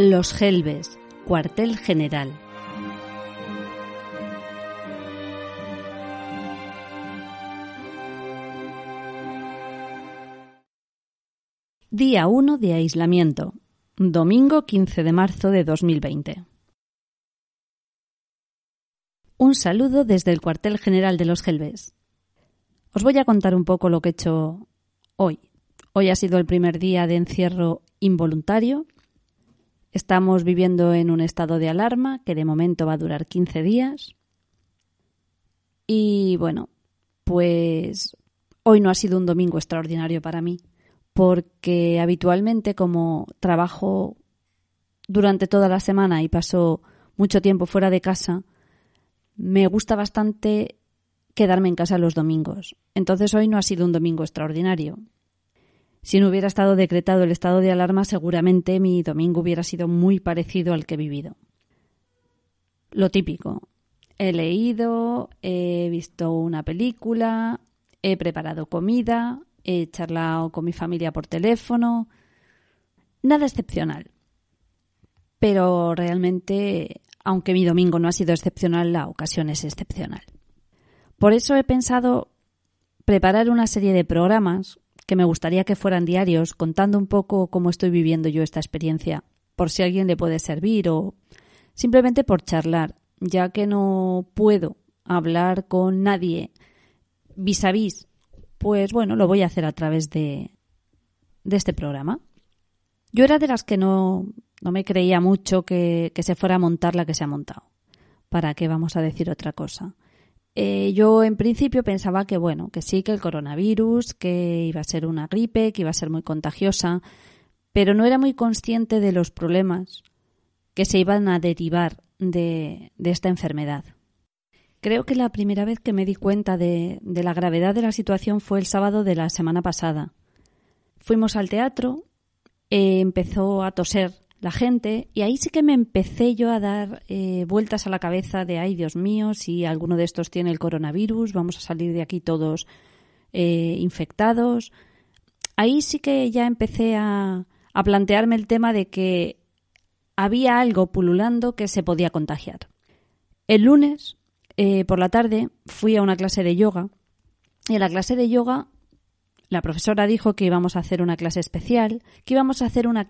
Los Gelbes, cuartel general. Día 1 de aislamiento. Domingo 15 de marzo de 2020. Un saludo desde el cuartel general de los Gelbes. Os voy a contar un poco lo que he hecho hoy. Hoy ha sido el primer día de encierro involuntario. Estamos viviendo en un estado de alarma que de momento va a durar 15 días. Y bueno, pues hoy no ha sido un domingo extraordinario para mí porque habitualmente como trabajo durante toda la semana y paso mucho tiempo fuera de casa, me gusta bastante quedarme en casa los domingos. Entonces hoy no ha sido un domingo extraordinario. Si no hubiera estado decretado el estado de alarma, seguramente mi domingo hubiera sido muy parecido al que he vivido. Lo típico. He leído, he visto una película, he preparado comida, he charlado con mi familia por teléfono. Nada excepcional. Pero realmente, aunque mi domingo no ha sido excepcional, la ocasión es excepcional. Por eso he pensado preparar una serie de programas que me gustaría que fueran diarios, contando un poco cómo estoy viviendo yo esta experiencia, por si alguien le puede servir o simplemente por charlar, ya que no puedo hablar con nadie vis a vis pues bueno, lo voy a hacer a través de, de este programa. Yo era de las que no, no me creía mucho que, se fuera a montar la que se ha montado. ¿Para qué vamos a decir otra cosa? Eh, yo en principio pensaba que bueno, que sí, que el coronavirus, que iba a ser una gripe, que iba a ser muy contagiosa, pero no era muy consciente de los problemas que se iban a derivar de, de esta enfermedad. Creo que la primera vez que me di cuenta de, la gravedad de la situación fue el sábado de la semana pasada. Fuimos al teatro, eh, empezó a toser la gente y ahí sí que me empecé yo a dar eh, vueltas a la cabeza de, ay Dios mío, si alguno de estos tiene el coronavirus, vamos a salir de aquí todos eh, infectados. Ahí sí que ya empecé a, a plantearme el tema de que había algo pululando que se podía contagiar. El lunes eh, por la tarde fui a una clase de yoga y en la clase de yoga la profesora dijo que íbamos a hacer una clase especial, que íbamos a hacer una,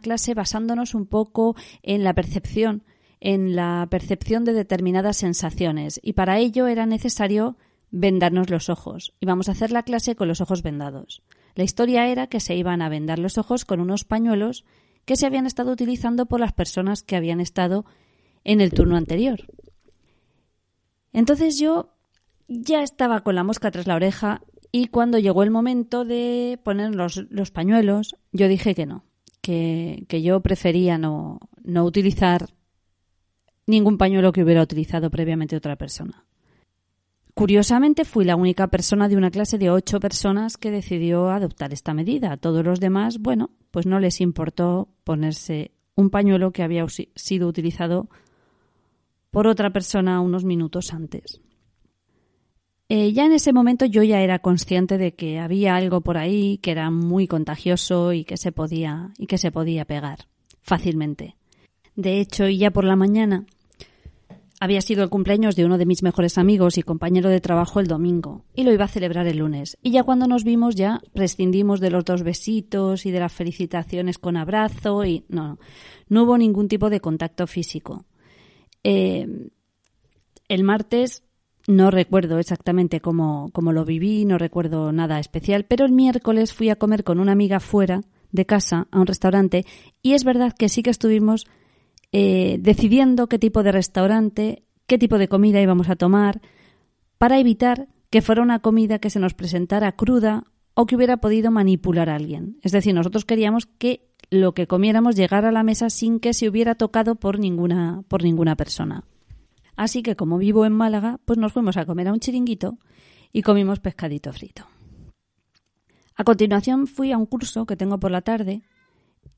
clase basándonos un poco en la percepción, en la percepción de determinadas sensaciones y para ello era necesario vendarnos los ojos. Íbamos a hacer la clase con los ojos vendados. La historia era que se iban a vendar los ojos con unos pañuelos que se habían estado utilizando por las personas que habían estado en el turno anterior. Entonces yo ya estaba con la mosca tras la oreja y cuando llegó el momento de poner los, pañuelos, yo dije que no, que, yo prefería no, no utilizar ningún pañuelo que hubiera utilizado previamente otra persona. Curiosamente, fui la única persona de una clase de ocho personas que decidió adoptar esta medida. A todos los demás, bueno, pues no les importó ponerse un pañuelo que había sido utilizado por otra persona unos minutos antes. Eh, ya en ese momento yo ya era consciente de que había algo por ahí que era muy contagioso y que se podía y que se podía pegar fácilmente. De hecho, ya por la mañana había sido el cumpleaños de uno de mis mejores amigos y compañero de trabajo el domingo y lo iba a celebrar el lunes. Y ya cuando nos vimos ya prescindimos de los dos besitos y de las felicitaciones con abrazo y no, no hubo ningún tipo de contacto físico. Eh, el martes no recuerdo exactamente cómo, lo viví, no recuerdo nada especial, pero el miércoles fui a comer con una amiga fuera de casa a un restaurante y es verdad que sí que estuvimos eh, decidiendo qué tipo de restaurante, qué tipo de comida íbamos a tomar para evitar que fuera una comida que se nos presentara cruda o que hubiera podido manipular a alguien. Es decir, nosotros queríamos que lo que comiéramos llegara a la mesa sin que se hubiera tocado por ninguna, por ninguna persona. Así que como vivo en Málaga, pues nos fuimos a comer a un chiringuito y comimos pescadito frito. A continuación fui a un curso que tengo por la tarde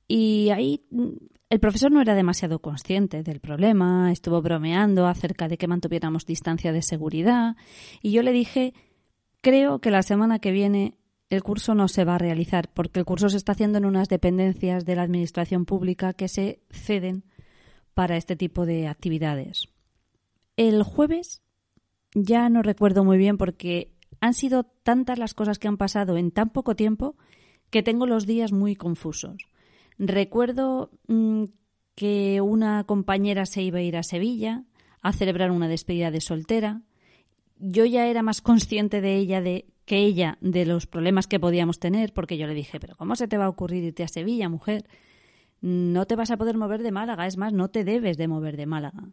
y ahí mm, el profesor no era demasiado consciente del problema, estuvo bromeando acerca de que mantuviéramos distancia de seguridad y yo le dije, creo que la semana que viene el curso no se va a realizar porque el curso se está haciendo en unas dependencias de la Administración Pública que se ceden para este tipo de actividades. El jueves ya no recuerdo muy bien porque han sido tantas las cosas que han pasado en tan poco tiempo que tengo los días muy confusos. Recuerdo mm, que una compañera se iba a ir a Sevilla a celebrar una despedida de soltera. Yo ya era más consciente de ella de que ella de los problemas que podíamos tener, porque yo le dije, pero ¿cómo se te va a ocurrir irte a Sevilla, mujer? No te vas a poder mover de Málaga, es más, no te debes de mover de Málaga.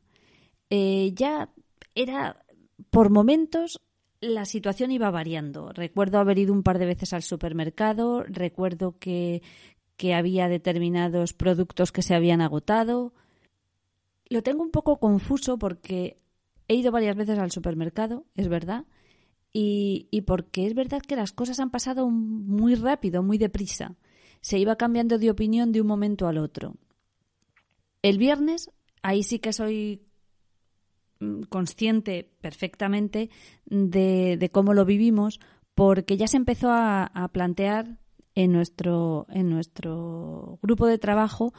Eh, ya era, por momentos, la situación iba variando. Recuerdo haber ido un par de veces al supermercado, recuerdo que, que había determinados productos que se habían agotado. Lo tengo un poco confuso porque he ido varias veces al supermercado, es verdad, y, porque es verdad que las cosas han pasado muy rápido, muy deprisa. Se iba cambiando de opinión de un momento al otro. El viernes, ahí sí que soy consciente perfectamente de, cómo lo vivimos, porque ya se empezó a, a, plantear en nuestro, en nuestro grupo de trabajo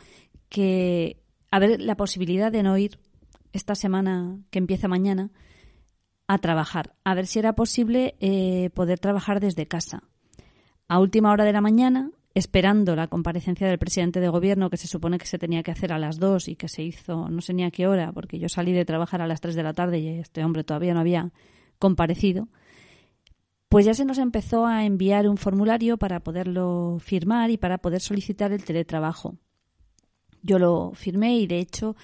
que a ver la posibilidad de no ir esta semana que empieza mañana a trabajar, a ver si era posible eh, poder trabajar desde casa. A última hora de la mañana, esperando la comparecencia del presidente de gobierno, que se supone que se tenía que hacer a las dos y que se hizo no sé ni a qué hora, porque yo salí de trabajar a las tres de la tarde y este hombre todavía no había comparecido, pues ya se nos empezó a enviar un formulario para poderlo firmar y para poder solicitar el teletrabajo. Yo lo firmé y de hecho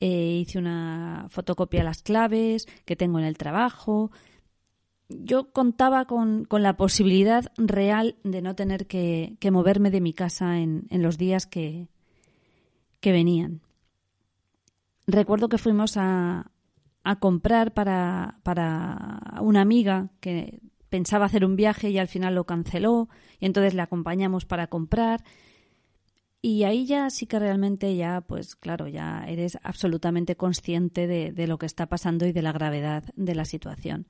eh, hice una fotocopia de las claves que tengo en el trabajo. Yo contaba con, la posibilidad real de no tener que, moverme de mi casa en, los días que, que, venían. Recuerdo que fuimos a, a comprar para, para una amiga que pensaba hacer un viaje y al final lo canceló y entonces le acompañamos para comprar y ahí ya sí que realmente ya, pues claro, ya eres absolutamente consciente de, lo que está pasando y de la gravedad de la situación.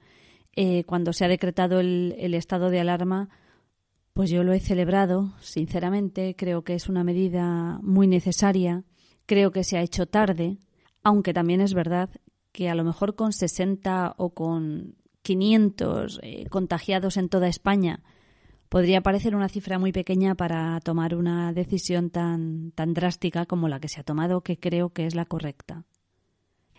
Eh, cuando se ha decretado el, estado de alarma, pues yo lo he celebrado, sinceramente. Creo que es una medida muy necesaria. Creo que se ha hecho tarde, aunque también es verdad que a lo mejor con 60 o con 500 eh, contagiados en toda España podría parecer una cifra muy pequeña para tomar una decisión tan, tan drástica como la que se ha tomado, que creo que es la correcta.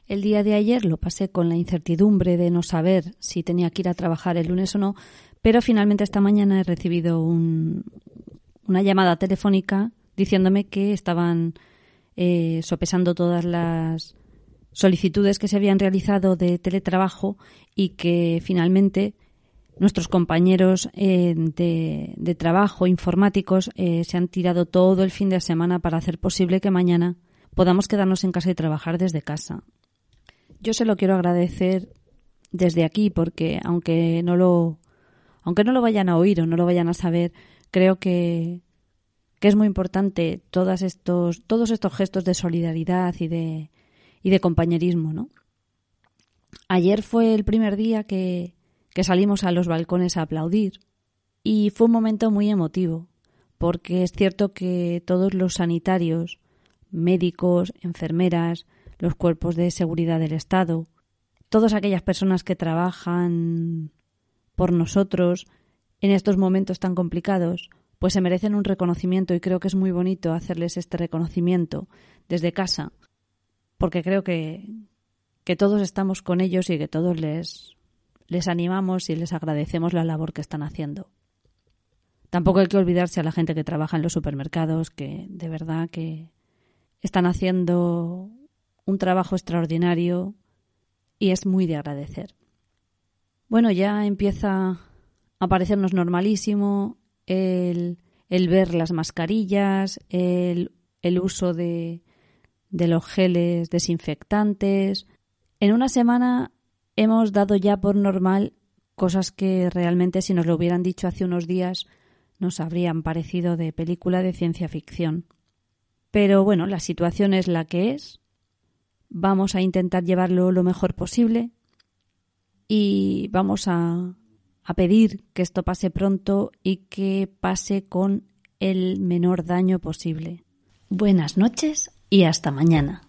El día de ayer lo pasé con la incertidumbre de no saber si tenía que ir a trabajar el lunes o no, pero finalmente esta mañana he recibido una llamada telefónica diciéndome que estaban eh, sopesando todas las solicitudes que se habían realizado de teletrabajo y que finalmente Nuestros compañeros eh, de, trabajo informáticos eh, se han tirado todo el fin de semana para hacer posible que mañana podamos quedarnos en casa y trabajar desde casa. Yo se lo quiero agradecer desde aquí porque aunque no lo aunque no lo vayan a oír o no lo vayan a saber, creo que, que es muy importante todos estos todos estos gestos de solidaridad y de y de compañerismo, ¿no? Ayer fue el primer día que, que salimos a los balcones a aplaudir. Y fue un momento muy emotivo, porque es cierto que todos los sanitarios, médicos, enfermeras, los cuerpos de seguridad del Estado, todas aquellas personas que trabajan por nosotros en estos momentos tan complicados, pues se merecen un reconocimiento y creo que es muy bonito hacerles este reconocimiento desde casa, porque creo que, que todos estamos con ellos y que todos les, les animamos y les agradecemos la labor que están haciendo. Tampoco hay que olvidarse a la gente que trabaja en los supermercados, que de verdad que están haciendo un trabajo extraordinario y es muy de agradecer. Bueno, ya empieza a parecernos normalísimo el, el ver las mascarillas, el, el uso de, de los geles desinfectantes. En una semana hemos dado ya por normal cosas que realmente si nos lo hubieran dicho hace unos días nos habrían parecido de película de ciencia ficción. Pero bueno, la situación es la que es. Vamos a intentar llevarlo lo mejor posible y vamos a, a pedir que esto pase pronto y que pase con el menor daño posible. Buenas noches y hasta mañana.